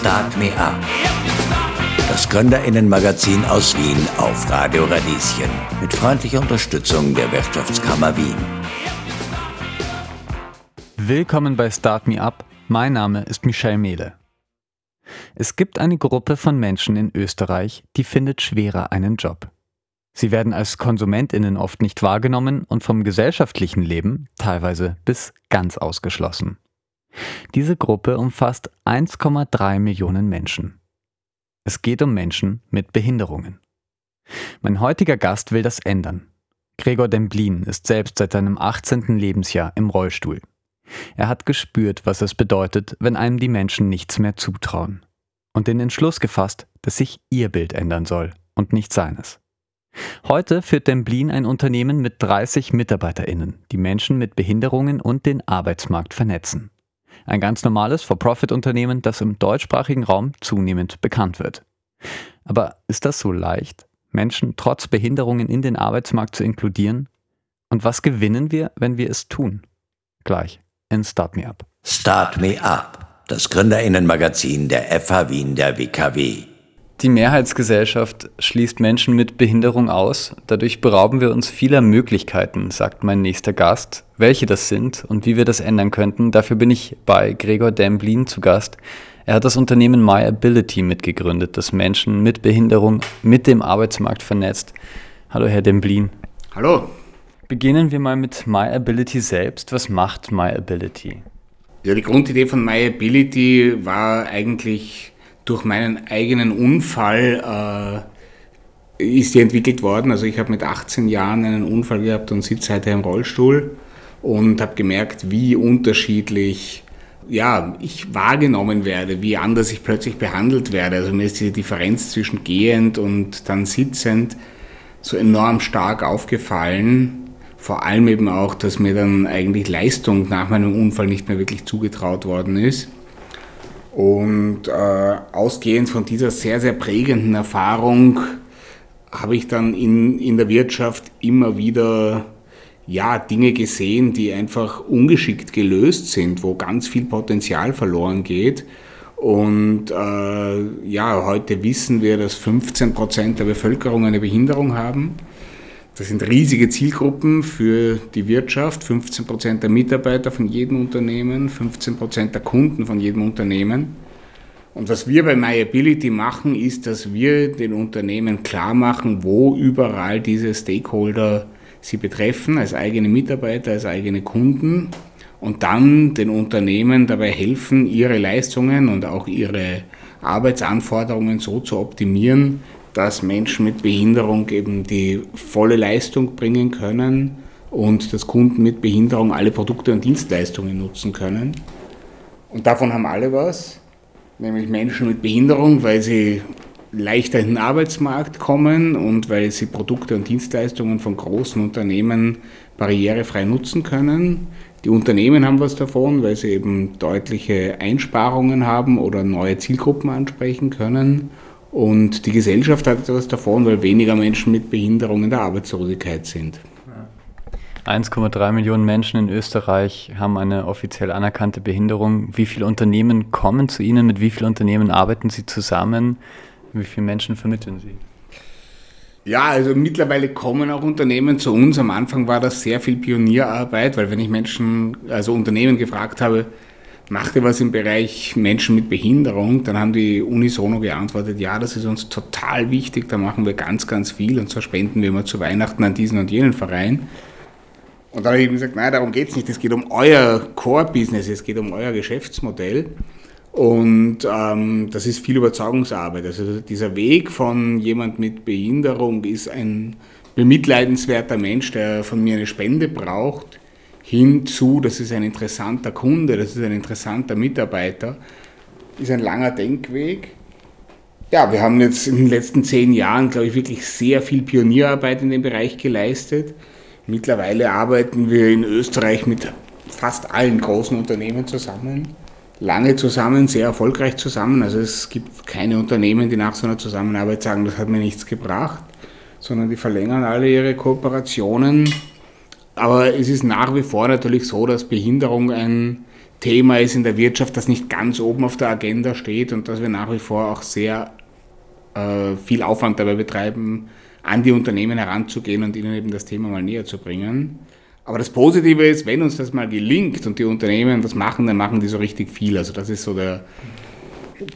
Start Me Up. Das Gründerinnenmagazin aus Wien auf Radio Radieschen. Mit freundlicher Unterstützung der Wirtschaftskammer Wien. Willkommen bei Start Me Up. Mein Name ist Michel Mehle. Es gibt eine Gruppe von Menschen in Österreich, die findet schwerer einen Job. Sie werden als Konsumentinnen oft nicht wahrgenommen und vom gesellschaftlichen Leben teilweise bis ganz ausgeschlossen. Diese Gruppe umfasst 1,3 Millionen Menschen. Es geht um Menschen mit Behinderungen. Mein heutiger Gast will das ändern. Gregor Demblin ist selbst seit seinem 18. Lebensjahr im Rollstuhl. Er hat gespürt, was es bedeutet, wenn einem die Menschen nichts mehr zutrauen. Und den Entschluss gefasst, dass sich ihr Bild ändern soll und nicht seines. Heute führt Demblin ein Unternehmen mit 30 MitarbeiterInnen, die Menschen mit Behinderungen und den Arbeitsmarkt vernetzen. Ein ganz normales For-Profit-Unternehmen, das im deutschsprachigen Raum zunehmend bekannt wird. Aber ist das so leicht, Menschen trotz Behinderungen in den Arbeitsmarkt zu inkludieren? Und was gewinnen wir, wenn wir es tun? Gleich in Start Me Up. Start Me Up, das Gründerinnenmagazin der FH Wien der WKW. Die Mehrheitsgesellschaft schließt Menschen mit Behinderung aus. Dadurch berauben wir uns vieler Möglichkeiten, sagt mein nächster Gast. Welche das sind und wie wir das ändern könnten, dafür bin ich bei Gregor Demblin zu Gast. Er hat das Unternehmen My Ability mitgegründet, das Menschen mit Behinderung mit dem Arbeitsmarkt vernetzt. Hallo, Herr Demblin. Hallo. Beginnen wir mal mit My Ability selbst. Was macht My Ability? Ja, die Grundidee von My Ability war eigentlich durch meinen eigenen Unfall äh, ist die entwickelt worden. Also ich habe mit 18 Jahren einen Unfall gehabt und sitze heute im Rollstuhl und habe gemerkt, wie unterschiedlich ja, ich wahrgenommen werde, wie anders ich plötzlich behandelt werde. Also mir ist diese Differenz zwischen gehend und dann sitzend so enorm stark aufgefallen. Vor allem eben auch, dass mir dann eigentlich Leistung nach meinem Unfall nicht mehr wirklich zugetraut worden ist. Und äh, ausgehend von dieser sehr, sehr prägenden Erfahrung habe ich dann in, in der Wirtschaft immer wieder ja, Dinge gesehen, die einfach ungeschickt gelöst sind, wo ganz viel Potenzial verloren geht. Und äh, ja, heute wissen wir, dass 15 Prozent der Bevölkerung eine Behinderung haben. Das sind riesige Zielgruppen für die Wirtschaft, 15 Prozent der Mitarbeiter von jedem Unternehmen, 15 Prozent der Kunden von jedem Unternehmen. Und was wir bei MyAbility machen, ist, dass wir den Unternehmen klar machen, wo überall diese Stakeholder sie betreffen, als eigene Mitarbeiter, als eigene Kunden und dann den Unternehmen dabei helfen, ihre Leistungen und auch ihre Arbeitsanforderungen so zu optimieren, dass Menschen mit Behinderung eben die volle Leistung bringen können und dass Kunden mit Behinderung alle Produkte und Dienstleistungen nutzen können. Und davon haben alle was, nämlich Menschen mit Behinderung, weil sie leichter in den Arbeitsmarkt kommen und weil sie Produkte und Dienstleistungen von großen Unternehmen barrierefrei nutzen können. Die Unternehmen haben was davon, weil sie eben deutliche Einsparungen haben oder neue Zielgruppen ansprechen können. Und die Gesellschaft hat etwas davon, weil weniger Menschen mit Behinderung in der Arbeitslosigkeit sind. 1,3 Millionen Menschen in Österreich haben eine offiziell anerkannte Behinderung. Wie viele Unternehmen kommen zu Ihnen? Mit wie vielen Unternehmen arbeiten Sie zusammen? Wie viele Menschen vermitteln Sie? Ja, also mittlerweile kommen auch Unternehmen zu uns. Am Anfang war das sehr viel Pionierarbeit, weil wenn ich Menschen, also Unternehmen gefragt habe, macht ihr was im Bereich Menschen mit Behinderung? Dann haben die unisono geantwortet, ja, das ist uns total wichtig, da machen wir ganz, ganz viel und zwar spenden wir immer zu Weihnachten an diesen und jenen Verein. Und da habe ich gesagt, nein, darum geht es nicht, es geht um euer Core-Business, es geht um euer Geschäftsmodell. Und ähm, das ist viel Überzeugungsarbeit. Also dieser Weg von jemand mit Behinderung ist ein bemitleidenswerter Mensch, der von mir eine Spende braucht hinzu, das ist ein interessanter Kunde, das ist ein interessanter Mitarbeiter, ist ein langer Denkweg. Ja, wir haben jetzt in den letzten zehn Jahren, glaube ich, wirklich sehr viel Pionierarbeit in dem Bereich geleistet. Mittlerweile arbeiten wir in Österreich mit fast allen großen Unternehmen zusammen. Lange zusammen, sehr erfolgreich zusammen. Also es gibt keine Unternehmen, die nach so einer Zusammenarbeit sagen, das hat mir nichts gebracht, sondern die verlängern alle ihre Kooperationen aber es ist nach wie vor natürlich so, dass Behinderung ein Thema ist in der Wirtschaft, das nicht ganz oben auf der Agenda steht und dass wir nach wie vor auch sehr äh, viel Aufwand dabei betreiben, an die Unternehmen heranzugehen und ihnen eben das Thema mal näher zu bringen. Aber das Positive ist, wenn uns das mal gelingt und die Unternehmen das machen, dann machen die so richtig viel. Also das ist so der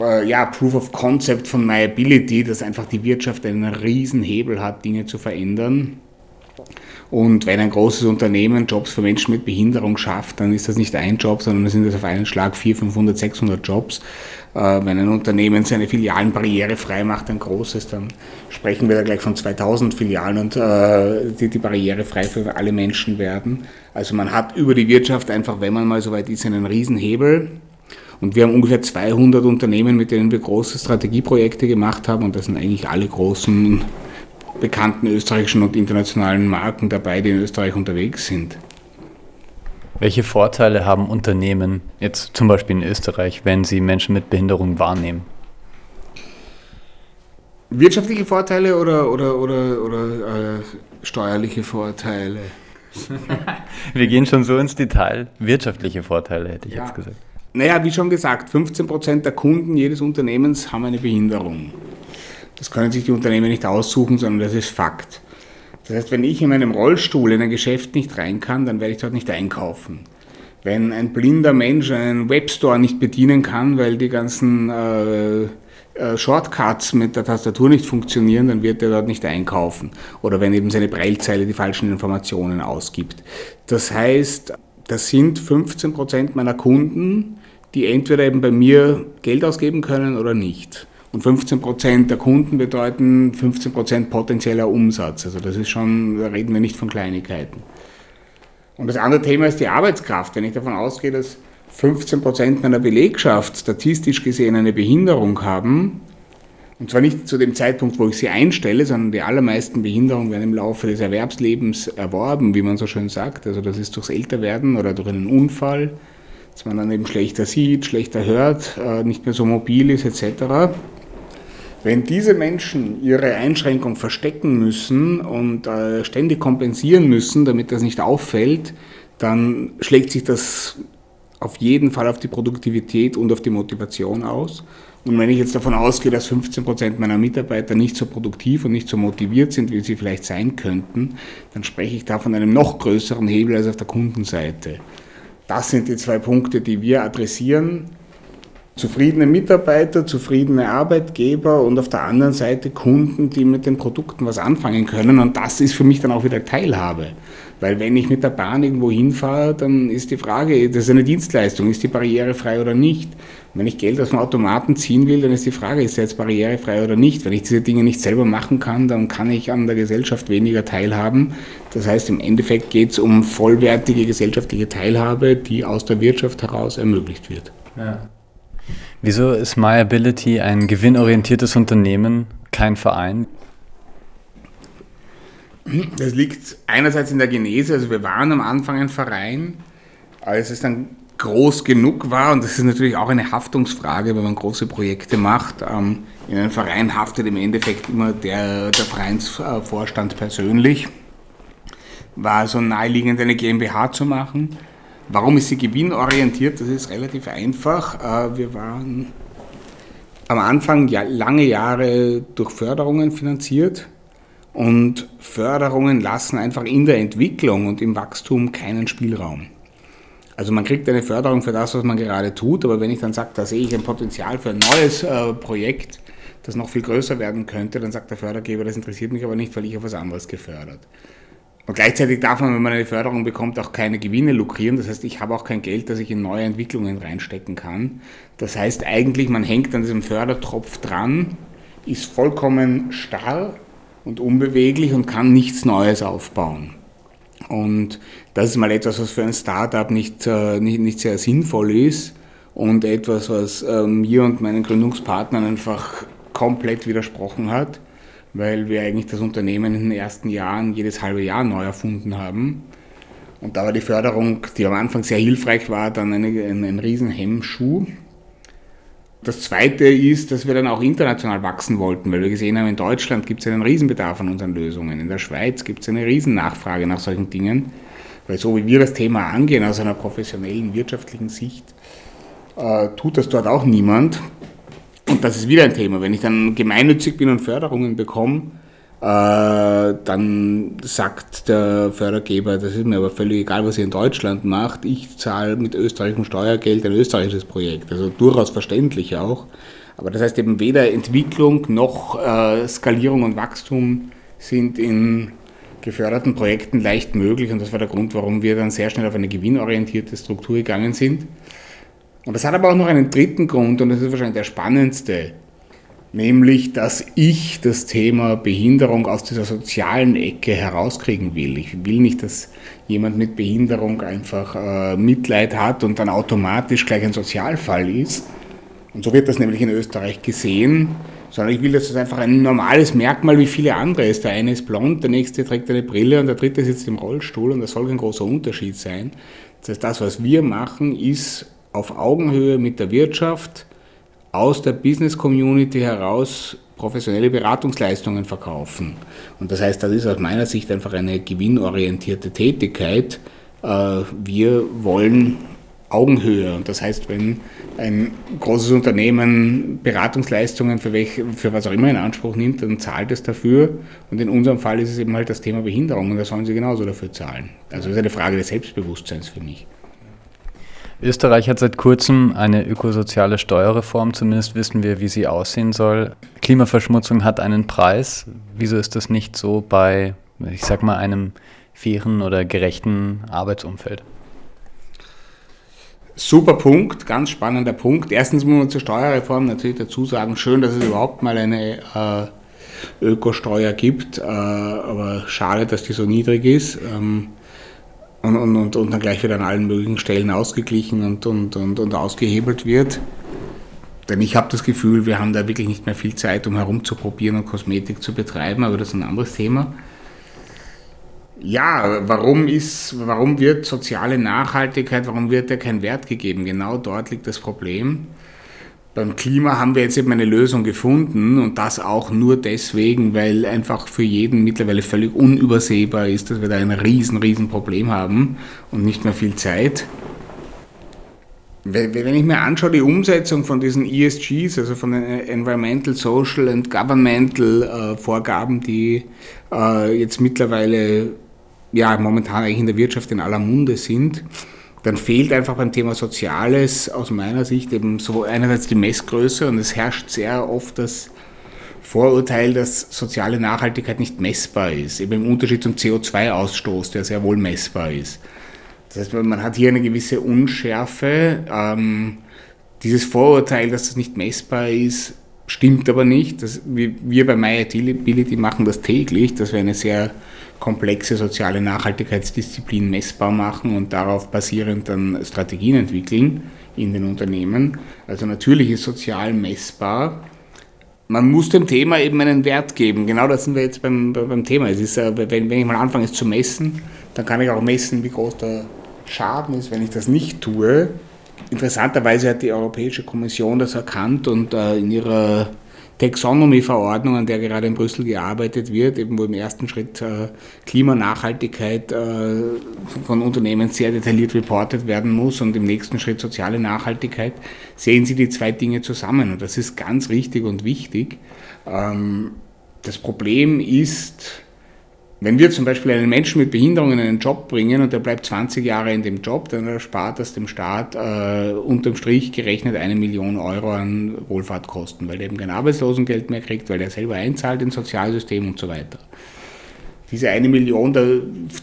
äh, ja, Proof of Concept von MyAbility, dass einfach die Wirtschaft einen riesen Hebel hat, Dinge zu verändern. Und wenn ein großes Unternehmen Jobs für Menschen mit Behinderung schafft, dann ist das nicht ein Job, sondern sind das auf einen Schlag 400, 500, 600 Jobs. Äh, wenn ein Unternehmen seine Filialen barrierefrei macht, ein großes, dann sprechen wir da gleich von 2000 Filialen und äh, die, die barrierefrei für alle Menschen werden. Also man hat über die Wirtschaft einfach, wenn man mal so weit ist, einen Riesenhebel. Und wir haben ungefähr 200 Unternehmen, mit denen wir große Strategieprojekte gemacht haben. Und das sind eigentlich alle großen bekannten österreichischen und internationalen Marken dabei, die in Österreich unterwegs sind. Welche Vorteile haben Unternehmen jetzt zum Beispiel in Österreich, wenn sie Menschen mit Behinderung wahrnehmen? Wirtschaftliche Vorteile oder, oder, oder, oder äh, steuerliche Vorteile? Wir gehen schon so ins Detail. Wirtschaftliche Vorteile hätte ich ja. jetzt gesagt. Naja, wie schon gesagt, 15% der Kunden jedes Unternehmens haben eine Behinderung. Das können sich die Unternehmen nicht aussuchen, sondern das ist Fakt. Das heißt, wenn ich in meinem Rollstuhl in ein Geschäft nicht rein kann, dann werde ich dort nicht einkaufen. Wenn ein blinder Mensch einen Webstore nicht bedienen kann, weil die ganzen äh, äh, Shortcuts mit der Tastatur nicht funktionieren, dann wird er dort nicht einkaufen. Oder wenn eben seine Breilzeile die falschen Informationen ausgibt. Das heißt, das sind 15% meiner Kunden, die entweder eben bei mir Geld ausgeben können oder nicht. Und 15 Prozent der Kunden bedeuten 15 Prozent potenzieller Umsatz. Also das ist schon, da reden wir nicht von Kleinigkeiten. Und das andere Thema ist die Arbeitskraft. Wenn ich davon ausgehe, dass 15 Prozent meiner Belegschaft statistisch gesehen eine Behinderung haben, und zwar nicht zu dem Zeitpunkt, wo ich sie einstelle, sondern die allermeisten Behinderungen werden im Laufe des Erwerbslebens erworben, wie man so schön sagt. Also das ist durchs Älterwerden oder durch einen Unfall, dass man dann eben schlechter sieht, schlechter hört, äh, nicht mehr so mobil ist etc. Wenn diese Menschen ihre Einschränkung verstecken müssen und äh, ständig kompensieren müssen, damit das nicht auffällt, dann schlägt sich das auf jeden Fall auf die Produktivität und auf die Motivation aus. Und wenn ich jetzt davon ausgehe, dass 15 Prozent meiner Mitarbeiter nicht so produktiv und nicht so motiviert sind, wie sie vielleicht sein könnten, dann spreche ich da von einem noch größeren Hebel als auf der Kundenseite. Das sind die zwei Punkte, die wir adressieren zufriedene Mitarbeiter, zufriedene Arbeitgeber und auf der anderen Seite Kunden, die mit den Produkten was anfangen können. Und das ist für mich dann auch wieder Teilhabe. Weil wenn ich mit der Bahn irgendwo hinfahre, dann ist die Frage, das ist eine Dienstleistung, ist die barrierefrei oder nicht? wenn ich Geld aus dem Automaten ziehen will, dann ist die Frage, ist er jetzt barrierefrei oder nicht? Wenn ich diese Dinge nicht selber machen kann, dann kann ich an der Gesellschaft weniger teilhaben. Das heißt, im Endeffekt geht es um vollwertige gesellschaftliche Teilhabe, die aus der Wirtschaft heraus ermöglicht wird. Ja. Wieso ist MyAbility ein gewinnorientiertes Unternehmen, kein Verein? Das liegt einerseits in der Genese, also wir waren am Anfang ein Verein, als es dann groß genug war, und das ist natürlich auch eine Haftungsfrage, wenn man große Projekte macht. Ähm, in einem Verein haftet im Endeffekt immer der, der Vereinsvorstand persönlich. War also naheliegend, eine GmbH zu machen. Warum ist sie gewinnorientiert? Das ist relativ einfach. Äh, wir waren am Anfang lange Jahre durch Förderungen finanziert und Förderungen lassen einfach in der Entwicklung und im Wachstum keinen Spielraum. Also man kriegt eine Förderung für das, was man gerade tut, aber wenn ich dann sage, da sehe ich ein Potenzial für ein neues äh, Projekt, das noch viel größer werden könnte, dann sagt der Fördergeber, das interessiert mich aber nicht, weil ich auf was anderes gefördert. Und gleichzeitig darf man, wenn man eine Förderung bekommt, auch keine Gewinne lukrieren. Das heißt, ich habe auch kein Geld, das ich in neue Entwicklungen reinstecken kann. Das heißt eigentlich, man hängt an diesem Fördertropf dran, ist vollkommen starr und unbeweglich und kann nichts Neues aufbauen. Und das ist mal etwas, was für ein Startup nicht, äh, nicht, nicht sehr sinnvoll ist und etwas, was äh, mir und meinen Gründungspartnern einfach komplett widersprochen hat weil wir eigentlich das Unternehmen in den ersten Jahren jedes halbe Jahr neu erfunden haben. Und da war die Förderung, die am Anfang sehr hilfreich war, dann eine, ein, ein Riesenhemmschuh. Das Zweite ist, dass wir dann auch international wachsen wollten, weil wir gesehen haben, in Deutschland gibt es einen Riesenbedarf an unseren Lösungen. In der Schweiz gibt es eine Riesennachfrage nach solchen Dingen, weil so wie wir das Thema angehen, aus einer professionellen wirtschaftlichen Sicht, äh, tut das dort auch niemand. Und das ist wieder ein Thema. Wenn ich dann gemeinnützig bin und Förderungen bekomme, äh, dann sagt der Fördergeber, das ist mir aber völlig egal, was ihr in Deutschland macht, ich zahle mit österreichischem Steuergeld ein österreichisches Projekt. Also durchaus verständlich auch. Aber das heißt eben weder Entwicklung noch äh, Skalierung und Wachstum sind in geförderten Projekten leicht möglich und das war der Grund, warum wir dann sehr schnell auf eine gewinnorientierte Struktur gegangen sind. Und das hat aber auch noch einen dritten Grund und das ist wahrscheinlich der spannendste, nämlich dass ich das Thema Behinderung aus dieser sozialen Ecke herauskriegen will. Ich will nicht, dass jemand mit Behinderung einfach äh, Mitleid hat und dann automatisch gleich ein Sozialfall ist. Und so wird das nämlich in Österreich gesehen sondern ich will, dass es einfach ein normales Merkmal wie viele andere ist. Der eine ist blond, der nächste trägt eine Brille und der dritte sitzt im Rollstuhl und das soll kein großer Unterschied sein. Das heißt, das, was wir machen, ist auf Augenhöhe mit der Wirtschaft aus der Business Community heraus professionelle Beratungsleistungen verkaufen. Und das heißt, das ist aus meiner Sicht einfach eine gewinnorientierte Tätigkeit. Äh, wir wollen Augenhöhe. Und das heißt, wenn ein großes Unternehmen Beratungsleistungen für, welch, für was auch immer in Anspruch nimmt, dann zahlt es dafür. Und in unserem Fall ist es eben halt das Thema Behinderung und da sollen sie genauso dafür zahlen. Also das ist eine Frage des Selbstbewusstseins für mich. Österreich hat seit kurzem eine ökosoziale Steuerreform, zumindest wissen wir, wie sie aussehen soll. Klimaverschmutzung hat einen Preis. Wieso ist das nicht so bei, ich sag mal, einem fairen oder gerechten Arbeitsumfeld? Super Punkt, ganz spannender Punkt. Erstens muss man zur Steuerreform natürlich dazu sagen, schön, dass es überhaupt mal eine äh, Ökosteuer gibt, äh, aber schade, dass die so niedrig ist. Ähm, und, und, und, und, dann gleich wieder an allen möglichen Stellen ausgeglichen und, und, und, und ausgehebelt wird. Denn ich habe das Gefühl, wir haben da wirklich nicht mehr viel Zeit, um herumzuprobieren und Kosmetik zu betreiben, aber das ist ein anderes Thema. Ja, warum ist, warum wird soziale Nachhaltigkeit, warum wird der kein Wert gegeben? Genau dort liegt das Problem. Beim Klima haben wir jetzt eben eine Lösung gefunden und das auch nur deswegen, weil einfach für jeden mittlerweile völlig unübersehbar ist, dass wir da ein riesen, riesen Problem haben und nicht mehr viel Zeit. Wenn ich mir anschaue, die Umsetzung von diesen ESGs, also von den Environmental, Social and Governmental äh, Vorgaben, die äh, jetzt mittlerweile ja momentan eigentlich in der Wirtschaft in aller Munde sind, dann fehlt einfach beim Thema Soziales aus meiner Sicht eben so einerseits die Messgröße und es herrscht sehr oft das Vorurteil, dass soziale Nachhaltigkeit nicht messbar ist, eben im Unterschied zum CO2-Ausstoß, der sehr wohl messbar ist. Das heißt, man hat hier eine gewisse Unschärfe. Ähm, dieses Vorurteil, dass das nicht messbar ist, stimmt aber nicht. Das, wir bei MyAtility machen das täglich, dass wir eine sehr komplexe soziale Nachhaltigkeitsdisziplin messbar machen und darauf basierend dann Strategien entwickeln in den Unternehmen. Also natürlich ist sozial messbar. Man muss dem Thema eben einen Wert geben. Genau das sind wir jetzt beim, beim Thema. Es ist, wenn, wenn ich mal anfange, es zu messen, dann kann ich auch messen, wie groß der Schaden ist, wenn ich das nicht tue. Interessanterweise hat die Europäische Kommission das erkannt und äh, in ihrer Taxonomy-Verordnung, an der gerade in Brüssel gearbeitet wird, eben wo im ersten Schritt äh, Klimanachhaltigkeit äh, von Unternehmen sehr detailliert reportet werden muss und im nächsten Schritt soziale Nachhaltigkeit, sehen Sie die zwei Dinge zusammen. Und das ist ganz richtig und wichtig. Ähm, das Problem ist, wenn wir zum Beispiel einen Menschen mit Behinderung in einen Job bringen und der bleibt 20 Jahre in dem Job, dann erspart das dem Staat äh, unterm Strich gerechnet eine Million Euro an Wohlfahrtkosten, weil der eben kein Arbeitslosengeld mehr kriegt, weil er selber einzahlt ins Sozialsystem und so weiter. Diese eine Million, da,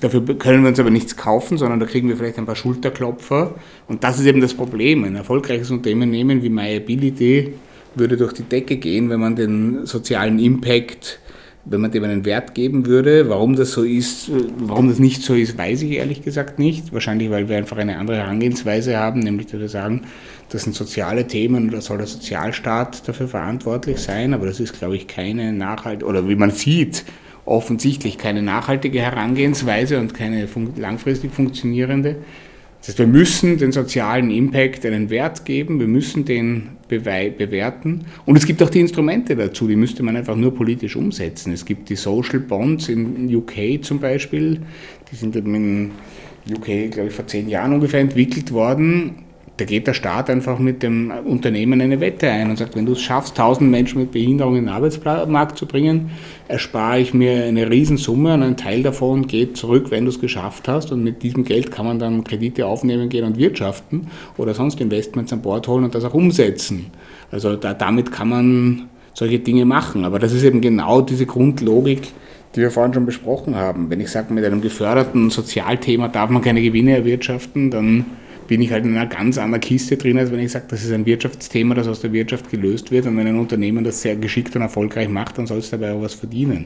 dafür können wir uns aber nichts kaufen, sondern da kriegen wir vielleicht ein paar Schulterklopfer. Und das ist eben das Problem. Ein erfolgreiches Unternehmen wie MyAbility würde durch die Decke gehen, wenn man den sozialen Impact wenn man dem einen Wert geben würde. Warum das so ist, warum das nicht so ist, weiß ich ehrlich gesagt nicht. Wahrscheinlich, weil wir einfach eine andere Herangehensweise haben, nämlich dass wir sagen, das sind soziale Themen und da soll der Sozialstaat dafür verantwortlich sein. Aber das ist, glaube ich, keine nachhaltige, oder wie man sieht, offensichtlich keine nachhaltige Herangehensweise und keine langfristig funktionierende. Das heißt, wir müssen den sozialen Impact einen Wert geben, wir müssen den bewerten und es gibt auch die Instrumente dazu, die müsste man einfach nur politisch umsetzen. Es gibt die Social Bonds in UK zum Beispiel, die sind in UK, glaube ich, vor zehn Jahren ungefähr entwickelt worden. Da geht der Staat einfach mit dem Unternehmen eine Wette ein und sagt, wenn du es schaffst, 1000 Menschen mit Behinderung in den Arbeitsmarkt zu bringen, erspare ich mir eine Riesensumme und ein Teil davon geht zurück, wenn du es geschafft hast. Und mit diesem Geld kann man dann Kredite aufnehmen gehen und wirtschaften oder sonst Investments an Bord holen und das auch umsetzen. Also da, damit kann man solche Dinge machen. Aber das ist eben genau diese Grundlogik, die wir vorhin schon besprochen haben. Wenn ich sage, mit einem geförderten Sozialthema darf man keine Gewinne erwirtschaften, dann bin ich halt in einer ganz anderen Kiste drin, als wenn ich sage, das ist ein Wirtschaftsthema, das aus der Wirtschaft gelöst wird. Und wenn ein Unternehmen das sehr geschickt und erfolgreich macht, dann soll es dabei auch was verdienen.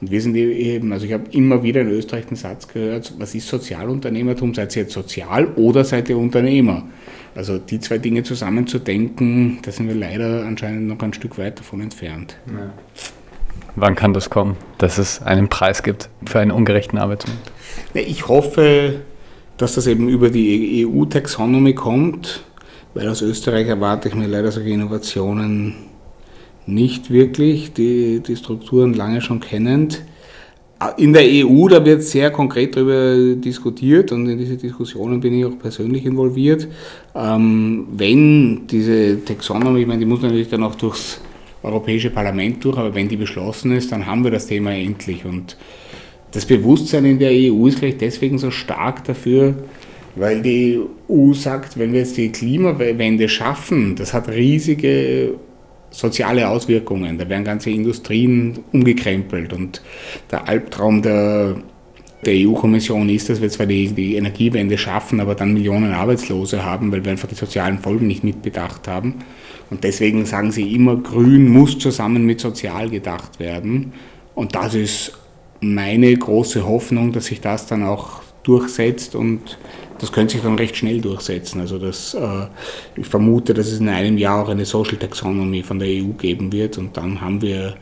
Und wir sind eben, also ich habe immer wieder in Österreich den Satz gehört, was ist Sozialunternehmertum? Seid ihr jetzt sozial oder seid ihr Unternehmer? Also die zwei Dinge zusammenzudenken, da sind wir leider anscheinend noch ein Stück weit davon entfernt. Ja. Wann kann das kommen, dass es einen Preis gibt für einen ungerechten Arbeitsmarkt? Ich hoffe, dass das eben über die EU-Taxonomy kommt, weil aus Österreich erwarte ich mir leider solche Innovationen nicht wirklich, die, die Strukturen lange schon kennend. In der EU, da wird sehr konkret darüber diskutiert und in diese Diskussionen bin ich auch persönlich involviert. Ähm, wenn diese Taxonomy, ich meine, die muss natürlich dann auch durchs Europäische Parlament durch, aber wenn die beschlossen ist, dann haben wir das Thema endlich. Und das Bewusstsein in der EU ist gleich deswegen so stark dafür, weil die EU sagt, wenn wir jetzt die Klimawende schaffen, das hat riesige soziale Auswirkungen. Da werden ganze Industrien umgekrempelt und der Albtraum der, der EU-Kommission ist, dass wir zwar die, die Energiewende schaffen, aber dann Millionen Arbeitslose haben, weil wir einfach die sozialen Folgen nicht mitbedacht haben. Und deswegen sagen sie immer, Grün muss zusammen mit Sozial gedacht werden. Und das ist meine große Hoffnung, dass sich das dann auch durchsetzt und das könnte sich dann recht schnell durchsetzen. Also das, äh, ich vermute, dass es in einem Jahr auch eine Social Taxonomy von der EU geben wird und dann haben wir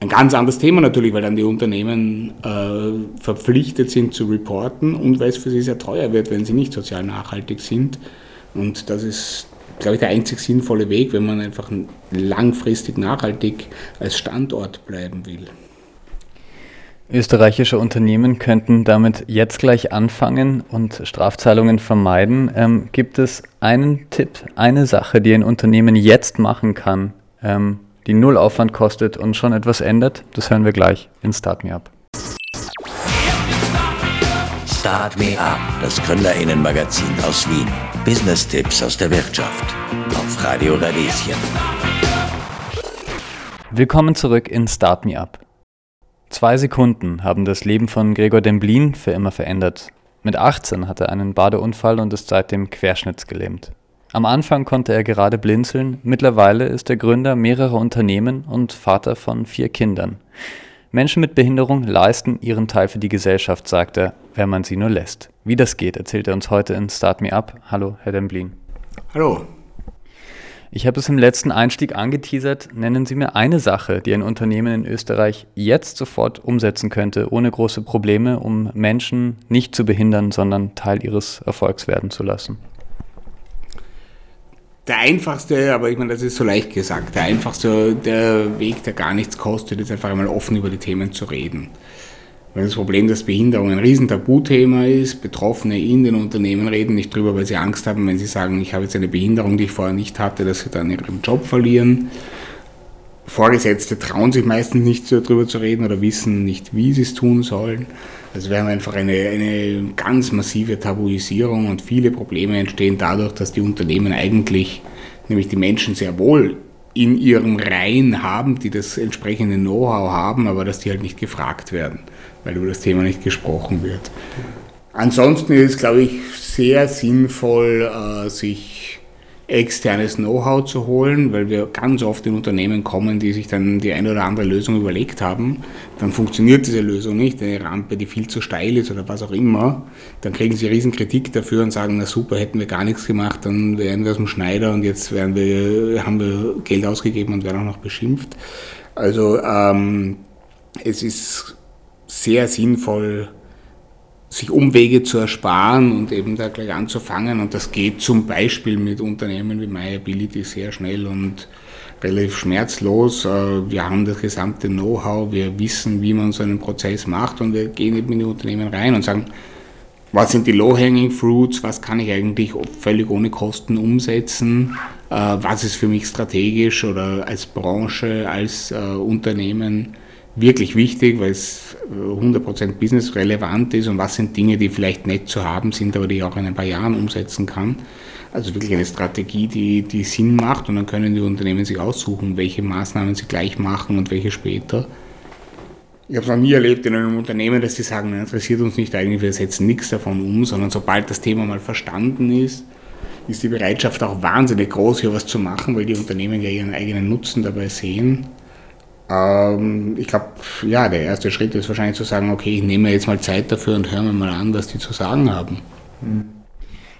ein ganz anderes Thema natürlich, weil dann die Unternehmen äh, verpflichtet sind zu reporten und weil es für sie sehr teuer wird, wenn sie nicht sozial nachhaltig sind. Und das ist, glaube ich, der einzig sinnvolle Weg, wenn man einfach langfristig nachhaltig als Standort bleiben will. Österreichische Unternehmen könnten damit jetzt gleich anfangen und Strafzahlungen vermeiden. Ähm, gibt es einen Tipp, eine Sache, die ein Unternehmen jetzt machen kann, ähm, die null Aufwand kostet und schon etwas ändert? Das hören wir gleich in Start Me Up. Start Me Up, das Gründerinnenmagazin aus Wien. Business-Tipps aus der Wirtschaft. Auf Radio Radieschen. Willkommen zurück in Start Me Up. Zwei Sekunden haben das Leben von Gregor Demblin für immer verändert. Mit 18 hatte er einen Badeunfall und ist seitdem querschnittsgelähmt. Am Anfang konnte er gerade blinzeln, mittlerweile ist er Gründer mehrerer Unternehmen und Vater von vier Kindern. Menschen mit Behinderung leisten ihren Teil für die Gesellschaft, sagt er, wenn man sie nur lässt. Wie das geht, erzählt er uns heute in Start Me Up. Hallo, Herr Demblin. Hallo. Ich habe es im letzten Einstieg angeteasert. Nennen Sie mir eine Sache, die ein Unternehmen in Österreich jetzt sofort umsetzen könnte, ohne große Probleme, um Menschen nicht zu behindern, sondern Teil ihres Erfolgs werden zu lassen. Der einfachste, aber ich meine, das ist so leicht gesagt, der einfachste der Weg, der gar nichts kostet, ist einfach einmal offen über die Themen zu reden. Weil das Problem, dass Behinderung ein riesen Tabuthema ist, Betroffene in den Unternehmen reden nicht drüber, weil sie Angst haben, wenn sie sagen, ich habe jetzt eine Behinderung, die ich vorher nicht hatte, dass sie dann ihren Job verlieren. Vorgesetzte trauen sich meistens nicht darüber zu reden oder wissen nicht, wie sie es tun sollen. Also wir haben einfach eine, eine ganz massive Tabuisierung und viele Probleme entstehen dadurch, dass die Unternehmen eigentlich, nämlich die Menschen sehr wohl in ihrem Reihen haben, die das entsprechende Know-how haben, aber dass die halt nicht gefragt werden weil über das Thema nicht gesprochen wird. Ansonsten ist es, glaube ich, sehr sinnvoll, äh, sich externes Know-how zu holen, weil wir ganz oft in Unternehmen kommen, die sich dann die eine oder andere Lösung überlegt haben. Dann funktioniert diese Lösung nicht, eine Rampe, die viel zu steil ist oder was auch immer. Dann kriegen sie riesen Kritik dafür und sagen, na super, hätten wir gar nichts gemacht, dann wären wir aus dem Schneider und jetzt werden wir, haben wir Geld ausgegeben und werden auch noch beschimpft. Also ähm, es ist sehr sinnvoll, sich Umwege zu ersparen und eben da gleich anzufangen. Und das geht zum Beispiel mit Unternehmen wie MyAbility sehr schnell und relativ schmerzlos. Äh, wir haben das gesamte Know-how, wir wissen, wie man so einen Prozess macht und wir gehen eben in die Unternehmen rein und sagen, was sind die Low-Hanging Fruits, was kann ich eigentlich völlig ohne Kosten umsetzen, äh, was ist für mich strategisch oder als Branche, als äh, Unternehmen wirklich wichtig, weil es 100% äh, Business relevant ist und was sind Dinge, die vielleicht nett zu haben sind, aber die ich auch in ein paar Jahren umsetzen kann. Also wirklich eine Strategie, die, die Sinn macht und dann können die Unternehmen sich aussuchen, welche Maßnahmen sie gleich machen und welche später. Ich habe es noch nie erlebt in einem Unternehmen, dass sie sagen, interessiert uns nicht eigentlich, wir setzen nichts davon um, sondern sobald das Thema mal verstanden ist, ist die Bereitschaft auch wahnsinnig groß, hier was zu machen, weil die Unternehmen ja ihren eigenen Nutzen dabei sehen. Ähm, ich glaube, ja, der erste Schritt ist wahrscheinlich zu sagen, okay, ich nehme jetzt mal Zeit dafür und höre mir mal an, was die zu sagen haben. Mhm.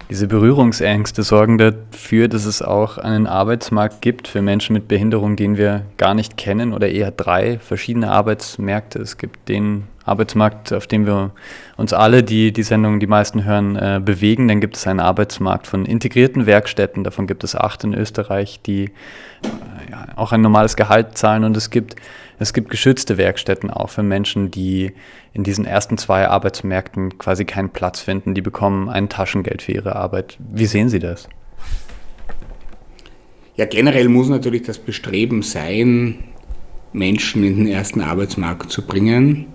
Diese Berührungsängste sorgen dafür, dass es auch einen Arbeitsmarkt gibt für Menschen mit Behinderung, den wir gar nicht kennen oder eher drei verschiedene Arbeitsmärkte. Es gibt den Arbeitsmarkt, auf dem wir uns alle, die die Sendung die meisten hören, äh, bewegen. Dann gibt es einen Arbeitsmarkt von integrierten Werkstätten. Davon gibt es acht in Österreich, die äh, ja, auch ein normales Gehalt zahlen. Und es gibt, es gibt geschützte Werkstätten auch für Menschen, die in diesen ersten zwei Arbeitsmärkten quasi keinen Platz finden. Die bekommen ein Taschengeld für ihre Arbeit. Wie sehen Sie das? Ja, generell muss natürlich das Bestreben sein, Menschen in den ersten Arbeitsmarkt zu bringen.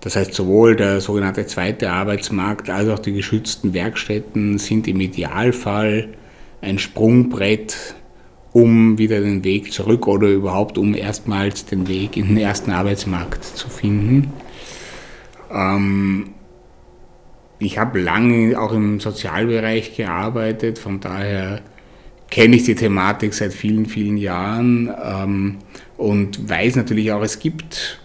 Das heißt, sowohl der sogenannte zweite Arbeitsmarkt als auch die geschützten Werkstätten sind im Idealfall ein Sprungbrett, um wieder den Weg zurück oder überhaupt um erstmals den Weg in den ersten Arbeitsmarkt zu finden. Ähm, ich habe lange auch im Sozialbereich gearbeitet, von daher kenne ich die Thematik seit vielen, vielen Jahren ähm, und weiß natürlich auch, es gibt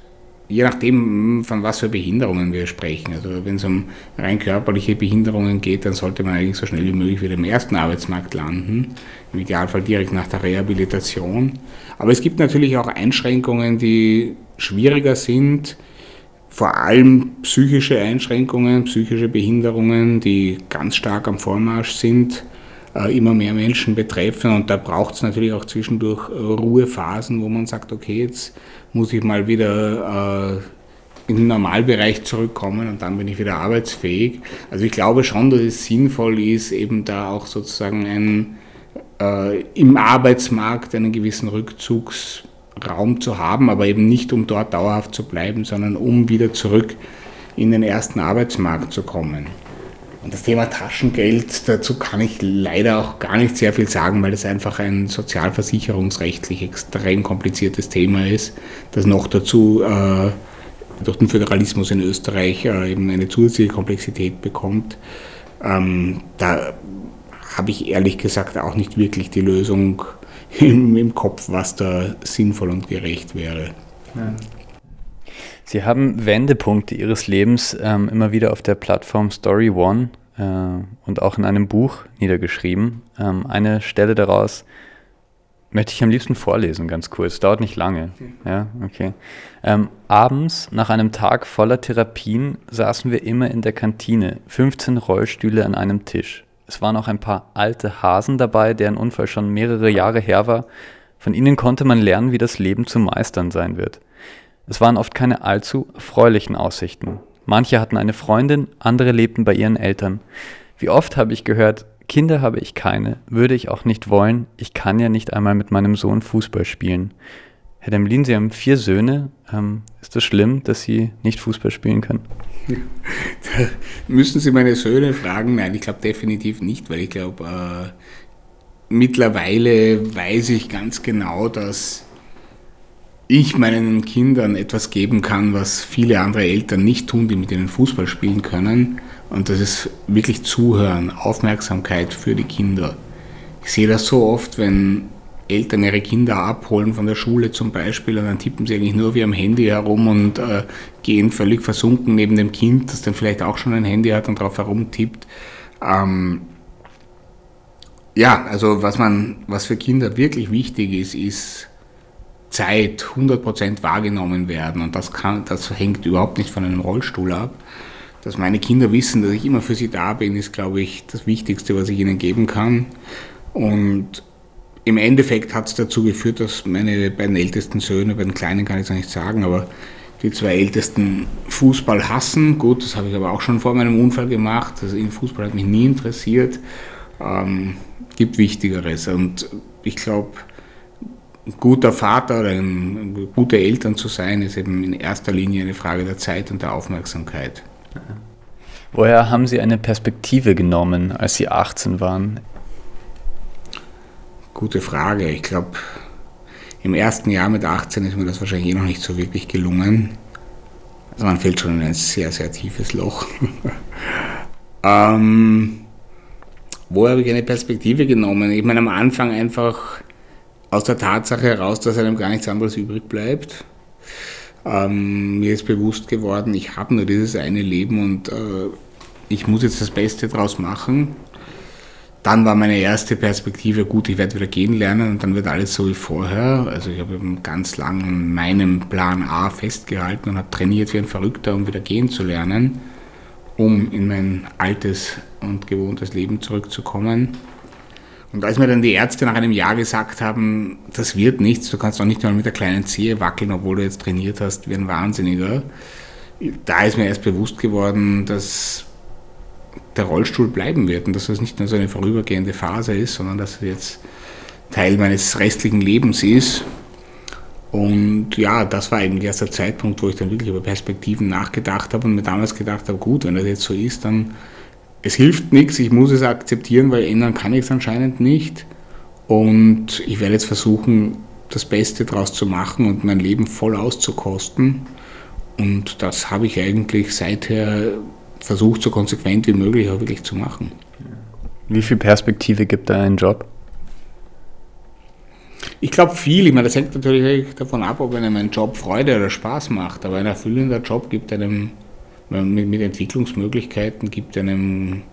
je nachdem, von was für Behinderungen wir sprechen. Also wenn es um rein körperliche Behinderungen geht, dann sollte man eigentlich so schnell wie möglich wieder im ersten Arbeitsmarkt landen. Im Idealfall direkt nach der Rehabilitation. Aber es gibt natürlich auch Einschränkungen, die schwieriger sind. Vor allem psychische Einschränkungen, psychische Behinderungen, die ganz stark am Vormarsch sind immer mehr Menschen betreffen und da braucht es natürlich auch zwischendurch Ruhephasen, wo man sagt, okay, jetzt muss ich mal wieder äh, in den Normalbereich zurückkommen und dann bin ich wieder arbeitsfähig. Also ich glaube schon, dass es sinnvoll ist, eben da auch sozusagen ein, äh, im Arbeitsmarkt einen gewissen Rückzugsraum zu haben, aber eben nicht um dort dauerhaft zu bleiben, sondern um wieder zurück in den ersten Arbeitsmarkt zu kommen. Und das Thema Taschengeld, dazu kann ich leider auch gar nicht sehr viel sagen, weil das einfach ein sozialversicherungsrechtlich extrem kompliziertes Thema ist, das noch dazu äh, durch den Föderalismus in Österreich äh, eben eine zusätzliche Komplexität bekommt. Ähm, da habe ich ehrlich gesagt auch nicht wirklich die Lösung im, im Kopf, was da sinnvoll und gerecht wäre. Ja. Sie haben Wendepunkte Ihres Lebens ähm, immer wieder auf der Plattform Story One äh, und auch in einem Buch niedergeschrieben. Ähm, eine Stelle daraus möchte ich am liebsten vorlesen, ganz kurz. Dauert nicht lange. Ja, okay. Ähm, abends, nach einem Tag voller Therapien, saßen wir immer in der Kantine, 15 Rollstühle an einem Tisch. Es waren auch ein paar alte Hasen dabei, deren Unfall schon mehrere Jahre her war. Von ihnen konnte man lernen, wie das Leben zu meistern sein wird. Es waren oft keine allzu erfreulichen Aussichten. Manche hatten eine Freundin, andere lebten bei ihren Eltern. Wie oft habe ich gehört, Kinder habe ich keine, würde ich auch nicht wollen, ich kann ja nicht einmal mit meinem Sohn Fußball spielen. Herr Demlin, Sie haben vier Söhne. Ähm, ist das schlimm, dass Sie nicht Fußball spielen können? Da müssen Sie meine Söhne fragen. Nein, ich glaube definitiv nicht, weil ich glaube, äh, mittlerweile weiß ich ganz genau, dass ich meinen Kindern etwas geben kann, was viele andere Eltern nicht tun, die mit ihnen Fußball spielen können. Und das ist wirklich Zuhören, Aufmerksamkeit für die Kinder. Ich sehe das so oft, wenn Eltern ihre Kinder abholen von der Schule zum Beispiel und dann tippen sie eigentlich nur wie am Handy herum und äh, gehen völlig versunken neben dem Kind, das dann vielleicht auch schon ein Handy hat und darauf herumtippt. Ähm, ja, also was man, was für Kinder wirklich wichtig ist, ist Zeit 100% wahrgenommen werden. Und das, kann, das hängt überhaupt nicht von einem Rollstuhl ab. Dass meine Kinder wissen, dass ich immer für sie da bin, ist, glaube ich, das Wichtigste, was ich ihnen geben kann. Und im Endeffekt hat es dazu geführt, dass meine beiden ältesten Söhne, bei den Kleinen kann ich es nicht sagen, aber die zwei Ältesten Fußball hassen. Gut, das habe ich aber auch schon vor meinem Unfall gemacht. Also Fußball hat mich nie interessiert. Ähm, gibt Wichtigeres. Und ich glaube, guter Vater oder ein, gute Eltern zu sein, ist eben in erster Linie eine Frage der Zeit und der Aufmerksamkeit. Woher haben Sie eine Perspektive genommen, als Sie 18 waren? Gute Frage. Ich glaube, im ersten Jahr mit 18 ist mir das wahrscheinlich eh noch nicht so wirklich gelungen. Also man fällt schon in ein sehr, sehr tiefes Loch. ähm, wo habe ich eine Perspektive genommen? Ich meine, am Anfang einfach aus der Tatsache heraus, dass einem gar nichts anderes übrig bleibt. Ähm, mir ist bewusst geworden, ich habe nur dieses eine Leben und äh, ich muss jetzt das Beste draus machen. Dann war meine erste Perspektive, gut, ich werde wieder gehen lernen und dann wird alles so wie vorher. Also ich habe ganz lang an meinem Plan A festgehalten und habe trainiert wie ein Verrückter, um wieder gehen zu lernen, um in mein altes und gewohntes Leben zurückzukommen. Und als mir dann die Ärzte nach einem Jahr gesagt haben, das wird nichts, du kannst auch nicht mal mit der kleinen Zehe wackeln, obwohl du jetzt trainiert hast wie ein Wahnsinniger, da ist mir erst bewusst geworden, dass der Rollstuhl bleiben wird und dass das nicht nur so eine vorübergehende Phase ist, sondern dass es jetzt Teil meines restlichen Lebens ist. Und ja, das war eigentlich erst der Zeitpunkt, wo ich dann wirklich über Perspektiven nachgedacht habe und mir damals gedacht habe, gut, wenn das jetzt so ist, dann es hilft nichts, ich muss es akzeptieren, weil ändern kann ich es anscheinend nicht. Und ich werde jetzt versuchen, das Beste daraus zu machen und mein Leben voll auszukosten. Und das habe ich eigentlich seither versucht, so konsequent wie möglich auch wirklich zu machen. Wie viel Perspektive gibt da ein Job? Ich glaube viel. Ich meine, das hängt natürlich davon ab, ob einem ein Job Freude oder Spaß macht. Aber ein erfüllender Job gibt einem mit, Entwicklungsmöglichkeiten, gibt einem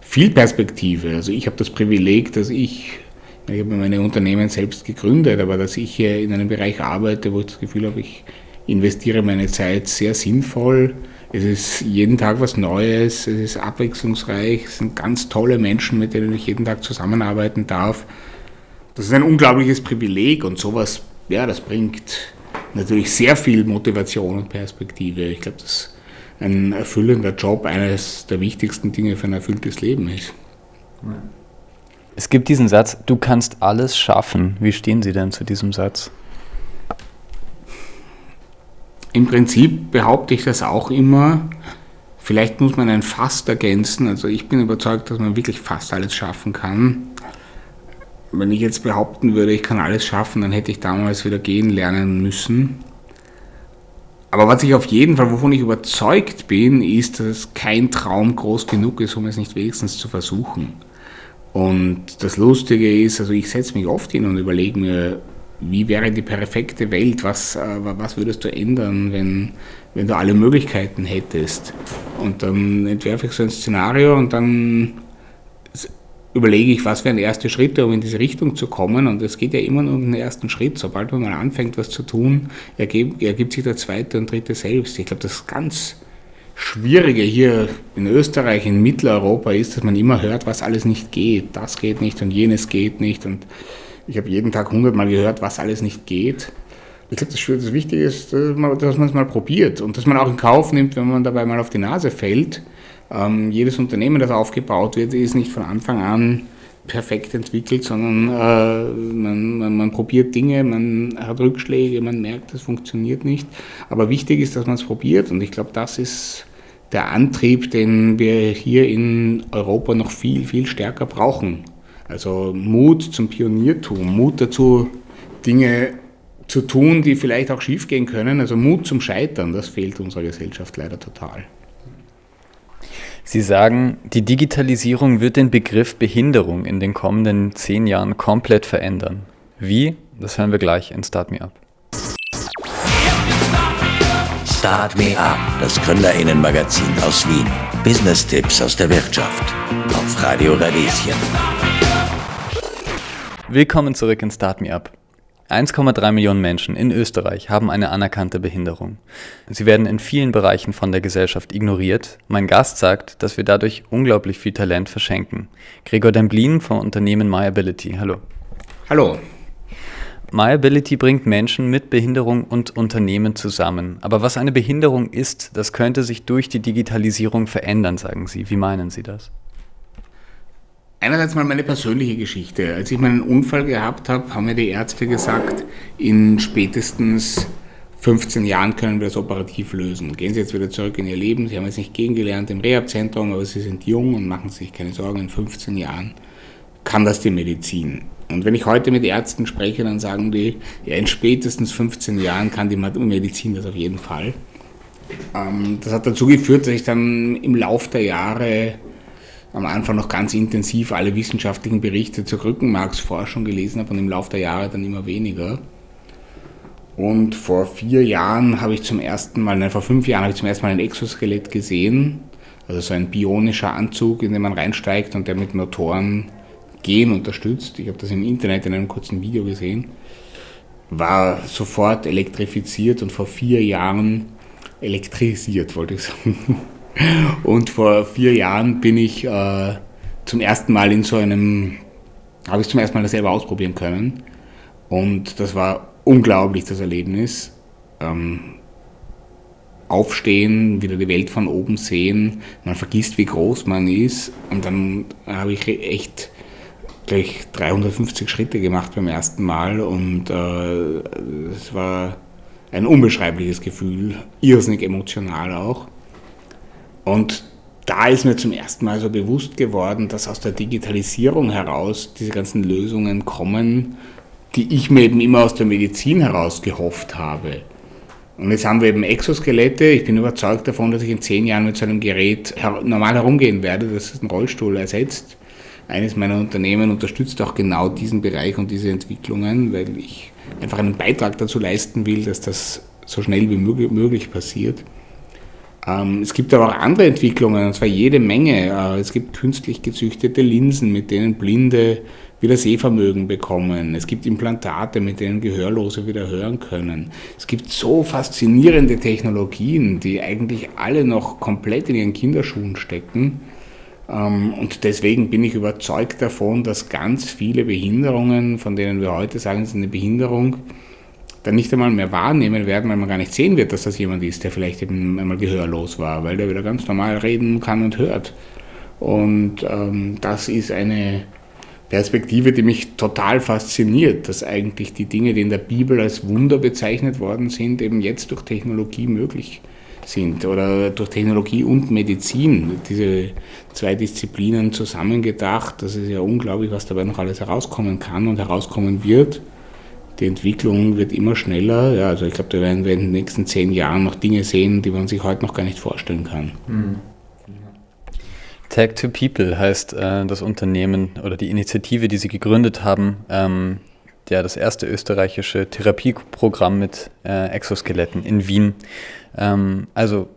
viel Perspektive. Also ich habe das Privileg, dass ich, ich habe meine Unternehmen selbst gegründet, aber dass ich hier in einem Bereich arbeite, wo ich das Gefühl habe, ich investiere meine Zeit sehr sinnvoll es ist jeden Tag was Neues, es ist abwechslungsreich, es sind ganz tolle Menschen, mit denen ich jeden Tag zusammenarbeiten darf. Das ist ein unglaubliches Privileg und sowas, ja, das bringt natürlich sehr viel Motivation und Perspektive. Ich glaube, dass ein erfüllender Job eines der wichtigsten Dinge für ein erfülltes Leben ist. Es gibt diesen Satz, du kannst alles schaffen. Wie stehen Sie denn zu diesem Satz? Im Prinzip behaupte ich das auch immer. Vielleicht muss man ein Fast ergänzen. Also ich bin überzeugt, dass man wirklich fast alles schaffen kann. Wenn ich jetzt behaupten würde, ich kann alles schaffen, dann hätte ich damals wieder gehen lernen müssen. Aber was ich auf jeden Fall, wovon ich überzeugt bin, ist, dass kein Traum groß genug ist, um es nicht wenigstens zu versuchen. Und das Lustige ist, also ich setze mich oft hin und überlege mir, wie wäre die perfekte Welt? Was, äh, was würdest du ändern, wenn, wenn du alle Möglichkeiten hättest? Und dann entwerfe ich so ein Szenario und dann überlege ich, was wären erste Schritte, um in diese Richtung zu kommen. Und es geht ja immer nur um den ersten Schritt. Sobald man mal anfängt, was zu tun, ergibt, sich der zweite und dritte selbst. Ich glaube, das ganz Schwierige hier in Österreich, in Mitteleuropa ist, dass man immer hört, was alles nicht geht. Das geht nicht und jenes geht nicht. Und ich habe jeden Tag hundertmal gehört, was alles nicht geht. Ich glaube, das, das Wichtige ist, dass man es mal probiert und dass man auch in Kauf nimmt, wenn man dabei mal auf die Nase fällt. Ähm, jedes Unternehmen, das aufgebaut wird, ist nicht von Anfang an perfekt entwickelt, sondern äh, man, man, man, probiert Dinge, man hat Rückschläge, man merkt, das funktioniert nicht. Aber wichtig ist, dass man es probiert und ich glaube, das ist der Antrieb, den wir hier in Europa noch viel, viel stärker brauchen. Also Mut zum Pioniertum, Mut dazu, Dinge zu tun, die vielleicht auch schiefgehen können. Also Mut zum Scheitern, das fehlt unserer Gesellschaft leider total. Sie sagen, die Digitalisierung wird den Begriff Behinderung in den kommenden zehn Jahren komplett verändern. Wie? Das hören wir gleich in Start Me Up. Start Me Up, das Gründerinnenmagazin aus Wien. Business-Tipps aus der Wirtschaft. Auf Radio Radieschen. Willkommen zurück in Start Me Up. 1,3 Millionen Menschen in Österreich haben eine anerkannte Behinderung. Sie werden in vielen Bereichen von der Gesellschaft ignoriert. Mein Gast sagt, dass wir dadurch unglaublich viel Talent verschenken. Gregor Demblin vom Unternehmen MyAbility. Hallo. Hallo. MyAbility bringt Menschen mit Behinderung und Unternehmen zusammen. Aber was eine Behinderung ist, das könnte sich durch die Digitalisierung verändern, sagen Sie. Wie meinen Sie das? Einerseits mal meine persönliche Geschichte. Als ich meinen Unfall gehabt habe, haben mir die Ärzte gesagt, in spätestens 15 Jahren können wir das operativ lösen. Gehen Sie jetzt wieder zurück in Ihr Leben. Sie haben jetzt nicht gegengelernt im Rehabzentrum, aber Sie sind jung und machen sich keine Sorgen. In 15 Jahren kann das die Medizin. Und wenn ich heute mit Ärzten spreche, dann sagen die, ja, in spätestens 15 Jahren kann die Medizin das auf jeden Fall. Ähm, das hat dazu geführt, dass ich dann im Lauf der Jahre am Anfang noch ganz intensiv alle wissenschaftlichen Berichte zur Rückenmarksforschung gelesen habe und im Laufe der Jahre dann immer weniger. Und vor vier Jahren habe ich zum ersten Mal, nein, vor fünf Jahren habe ich zum ersten Mal ein Exoskelett gesehen. Also so ein bionischer Anzug, in den man reinsteigt und der mit Motoren Gehen unterstützt. Ich habe das im Internet in einem kurzen Video gesehen. War sofort elektrifiziert und vor vier Jahren elektrisiert, wollte ich sagen. Und vor vier Jahren bin ich äh, zum ersten Mal in so einem, habe ich zum ersten Mal das selber ausprobieren können. Und das war unglaublich, das Erlebnis. Ähm, aufstehen, wieder die Welt von oben sehen, man vergisst, wie groß man ist. Und dann habe ich echt gleich 350 Schritte gemacht beim ersten Mal und äh, es war ein unbeschreibliches Gefühl, irrsinnig emotional auch. Und da ist mir zum ersten Mal so bewusst geworden, dass aus der Digitalisierung heraus diese ganzen Lösungen kommen, die ich mir eben immer aus der Medizin heraus gehofft habe. Und jetzt haben wir eben Exoskelette. Ich bin überzeugt davon, dass ich in zehn Jahren mit so einem Gerät normal herumgehen werde, das ist ein Rollstuhl ersetzt. Eines meiner Unternehmen unterstützt auch genau diesen Bereich und diese Entwicklungen, weil ich einfach einen Beitrag dazu leisten will, dass das so schnell wie möglich passiert. Ähm, es gibt aber auch andere Entwicklungen, und zwar jede Menge. Äh, es gibt künstlich gezüchtete Linsen, mit denen Blinde wieder Sehvermögen bekommen. Es gibt Implantate, mit denen Gehörlose wieder hören können. Es gibt so faszinierende Technologien, die eigentlich alle noch komplett in ihren Kinderschuhen stecken. Ähm, und deswegen bin ich überzeugt davon, dass ganz viele Behinderungen, von denen wir heute sagen, es ist eine Behinderung, dann nicht einmal mehr wahrnehmen werden, weil man gar nicht sehen wird, dass das jemand ist, der vielleicht eben einmal gehörlos war, weil der wieder ganz normal reden kann und hört. Und ähm, das ist eine Perspektive, die mich total fasziniert, dass eigentlich die Dinge, die in der Bibel als Wunder bezeichnet worden sind, eben jetzt durch Technologie möglich sind oder durch Technologie und Medizin. Diese zwei Disziplinen zusammengedacht, das ist ja unglaublich, was dabei noch alles herauskommen kann und herauskommen wird die Entwicklung wird immer schneller. Ja, also ich glaube, da werden wir in den nächsten zehn Jahren noch Dinge sehen, die man sich heute noch gar nicht vorstellen kann. Mhm. Tag to People heißt äh, das Unternehmen oder die Initiative, die Sie gegründet haben, ähm, ja, das erste österreichische Therapieprogramm mit äh, Exoskeletten in Wien. Ähm, also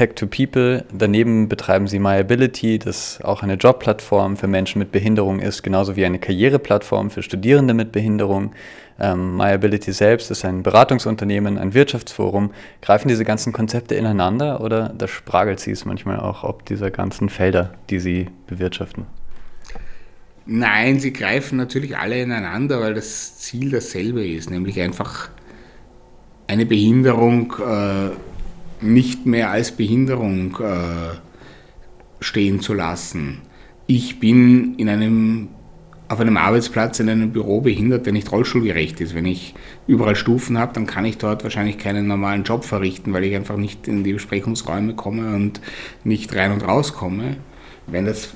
Tech to People. Daneben betreiben sie MyAbility, das auch eine Jobplattform für Menschen mit Behinderung ist, genauso wie eine Karriereplattform für Studierende mit Behinderung. Ähm, MyAbility selbst ist ein Beratungsunternehmen, ein Wirtschaftsforum. Greifen diese ganzen Konzepte ineinander oder da spragelt sie es manchmal auch ob dieser ganzen Felder, die sie bewirtschaften? Nein, sie greifen natürlich alle ineinander, weil das Ziel dasselbe ist, nämlich einfach eine Behinderung äh, nicht mehr als Behinderung äh, stehen zu lassen. Ich bin in einem, auf einem Arbeitsplatz in einem Büro behindert, der nicht rollstuhlgerecht ist. Wenn ich überall Stufen habe, dann kann ich dort wahrscheinlich keinen normalen Job verrichten, weil ich einfach nicht in die Besprechungsräume komme und nicht rein und raus komme. Wenn das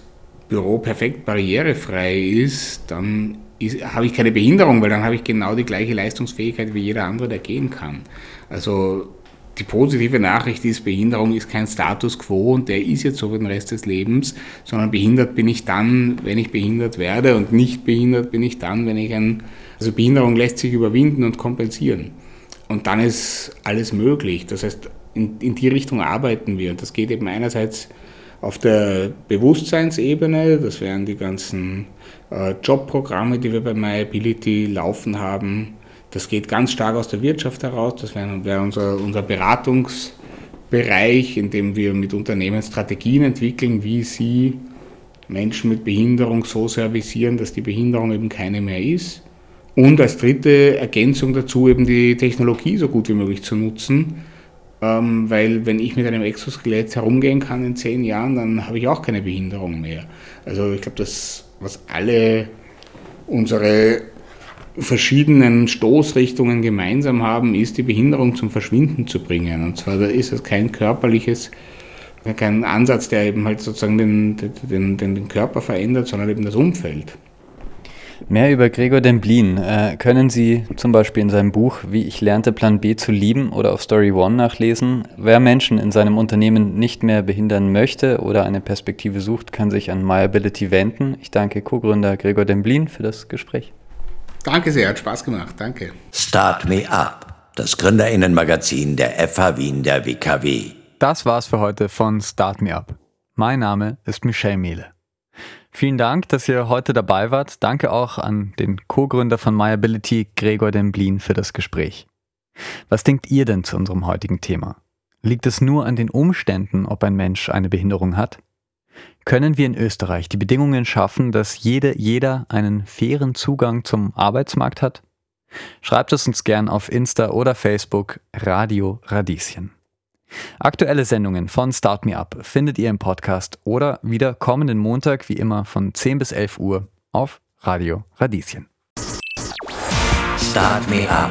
Büro perfekt barrierefrei ist, dann habe ich keine Behinderung, weil dann habe ich genau die gleiche Leistungsfähigkeit wie jeder andere, der gehen kann. Also die positive Nachricht ist, Behinderung ist kein Status quo und der ist jetzt so für den Rest des Lebens, sondern behindert bin ich dann, wenn ich behindert werde und nicht behindert bin ich dann, wenn ich ein, also Behinderung lässt sich überwinden und kompensieren. Und dann ist alles möglich. Das heißt, in, in die Richtung arbeiten wir. Und das geht eben einerseits auf der Bewusstseinsebene, das wären die ganzen äh, Jobprogramme, die wir bei MyAbility laufen haben, das geht ganz stark aus der Wirtschaft heraus. Das wäre, unser, unser Beratungsbereich, in dem wir mit Unternehmen Strategien entwickeln, wie sie Menschen mit Behinderung so servicieren, dass die Behinderung eben keine mehr ist. Und als dritte Ergänzung dazu eben die Technologie so gut wie möglich zu nutzen, ähm, weil wenn ich mit einem Exoskelett herumgehen kann in zehn Jahren, dann habe ich auch keine Behinderung mehr. Also ich glaube, das, was alle unsere verschiedenen Stoßrichtungen gemeinsam haben, ist die Behinderung zum Verschwinden zu bringen. Und zwar ist es kein körperliches, kein Ansatz, der eben halt sozusagen den, den, den, den Körper verändert, sondern eben das Umfeld. Mehr über Gregor Demblin äh, können Sie zum Beispiel in seinem Buch Wie ich lernte Plan B zu lieben oder auf Story One nachlesen. Wer Menschen in seinem Unternehmen nicht mehr behindern möchte oder eine Perspektive sucht, kann sich an MyAbility wenden. Ich danke Co-Gründer Gregor Demblin für das Gespräch. Danke sehr, hat Spaß gemacht, danke. Start Me Up, das Gründerinnenmagazin der FH Wien der WKW. Das war's für heute von Start Me Up. Mein Name ist Michelle Mehle. Vielen Dank, dass ihr heute dabei wart. Danke auch an den Co-Gründer von MyAbility, Gregor Demblin, für das Gespräch. Was denkt ihr denn zu unserem heutigen Thema? Liegt es nur an den Umständen, ob ein Mensch eine Behinderung hat? Können wir in Österreich die Bedingungen schaffen, dass jede, jeder einen fairen Zugang zum Arbeitsmarkt hat? Schreibt es uns gern auf Insta oder Facebook Radio Radieschen. Aktuelle Sendungen von Start Me Up findet ihr im Podcast oder wieder kommenden Montag wie immer von 10 bis 11 Uhr auf Radio Radieschen. Start Me Up.